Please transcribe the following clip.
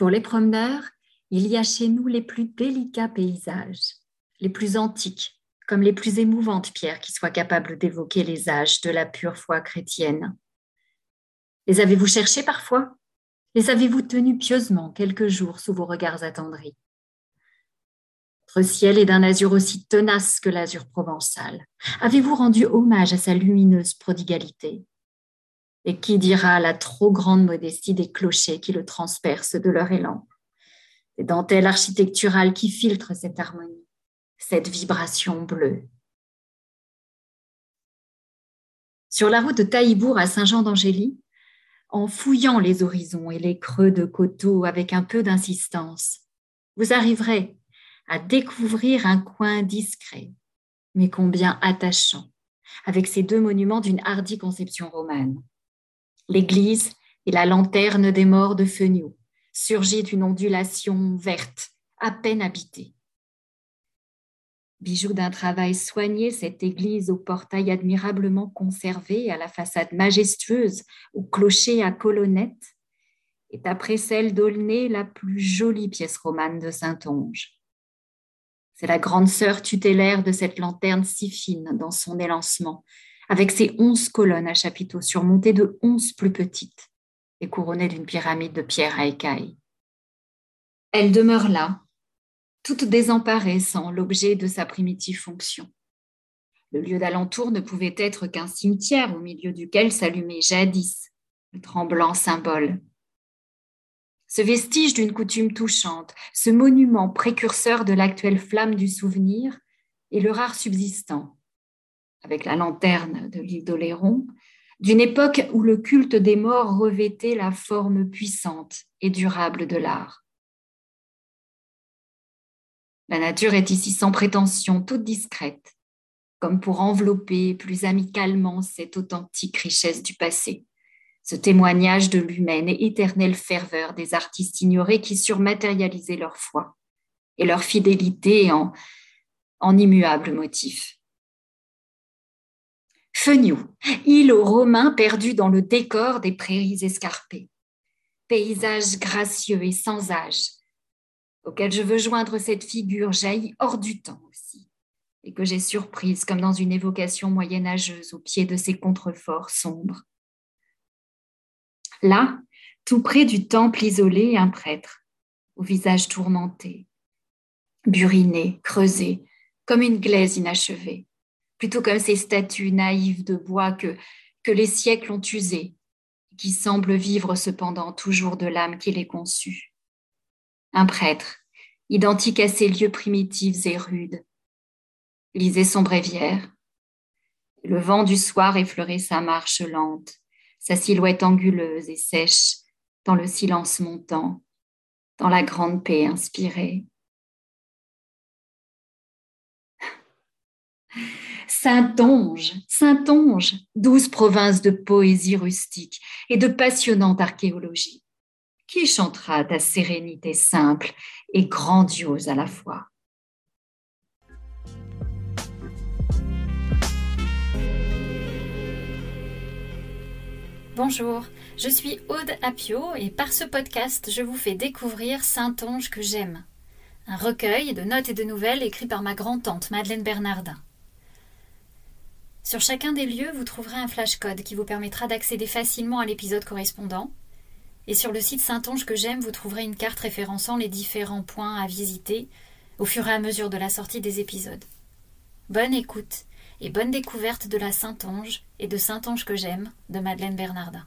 Pour les promeneurs, il y a chez nous les plus délicats paysages, les plus antiques, comme les plus émouvantes pierres qui soient capables d'évoquer les âges de la pure foi chrétienne. Les avez-vous cherchés parfois? Les avez-vous tenus pieusement quelques jours sous vos regards attendris? Votre ciel est d'un azur aussi tenace que l'azur provençal. Avez-vous rendu hommage à sa lumineuse prodigalité? Et qui dira la trop grande modestie des clochers qui le transpercent de leur élan Des dentelles architecturales qui filtrent cette harmonie, cette vibration bleue. Sur la route de Taillebourg à Saint-Jean d'Angély, en fouillant les horizons et les creux de coteaux avec un peu d'insistance, vous arriverez à découvrir un coin discret, mais combien attachant, avec ces deux monuments d'une hardie conception romane. L'église et la lanterne des morts de Feugnot, surgit d'une ondulation verte, à peine habitée. Bijou d'un travail soigné, cette église au portail admirablement conservé, à la façade majestueuse, au clocher à colonnettes, est après celle d'Aulnay la plus jolie pièce romane de Saint-Onge. C'est la grande sœur tutélaire de cette lanterne si fine dans son élancement, avec ses onze colonnes à chapiteaux surmontées de onze plus petites et couronnées d'une pyramide de pierre à écailles. Elle demeure là, toute désemparée sans l'objet de sa primitive fonction. Le lieu d'alentour ne pouvait être qu'un cimetière au milieu duquel s'allumait jadis le tremblant symbole. Ce vestige d'une coutume touchante, ce monument précurseur de l'actuelle flamme du souvenir est le rare subsistant, avec la lanterne de l'île d'Oléron, d'une époque où le culte des morts revêtait la forme puissante et durable de l'art. La nature est ici sans prétention, toute discrète, comme pour envelopper plus amicalement cette authentique richesse du passé, ce témoignage de l'humaine et éternelle ferveur des artistes ignorés qui surmatérialisaient leur foi et leur fidélité en, en immuables motifs. Feniou, île aux Romains perdue dans le décor des prairies escarpées, paysage gracieux et sans âge, auquel je veux joindre cette figure jaillie hors du temps aussi, et que j'ai surprise comme dans une évocation moyenâgeuse au pied de ces contreforts sombres. Là, tout près du temple isolé, un prêtre, au visage tourmenté, buriné, creusé, comme une glaise inachevée, plutôt comme ces statues naïves de bois que, les siècles ont usées, qui semblent vivre cependant toujours de l'âme qui les conçut un prêtre, identique à ces lieux primitifs et rudes, lisait son bréviaire. Le vent du soir effleurait sa marche lente, sa silhouette anguleuse et sèche, dans le silence montant, dans la grande paix inspirée. Saint-Onge, Saint-Onge, douze provinces de poésie rustique et de passionnante archéologie qui chantera ta sérénité simple et grandiose à la fois? Bonjour, je suis Aude Apio et par ce podcast, je vous fais découvrir Saint-Onge que j'aime, un recueil de notes et de nouvelles écrit par ma grand-tante Madeleine Bernardin. Sur chacun des lieux, vous trouverez un flashcode qui vous permettra d'accéder facilement à l'épisode correspondant et sur le site Saint-Onge que j'aime, vous trouverez une carte référençant les différents points à visiter au fur et à mesure de la sortie des épisodes. Bonne écoute et bonne découverte de la Saint-Onge et de Saint-Onge que j'aime de Madeleine Bernardin.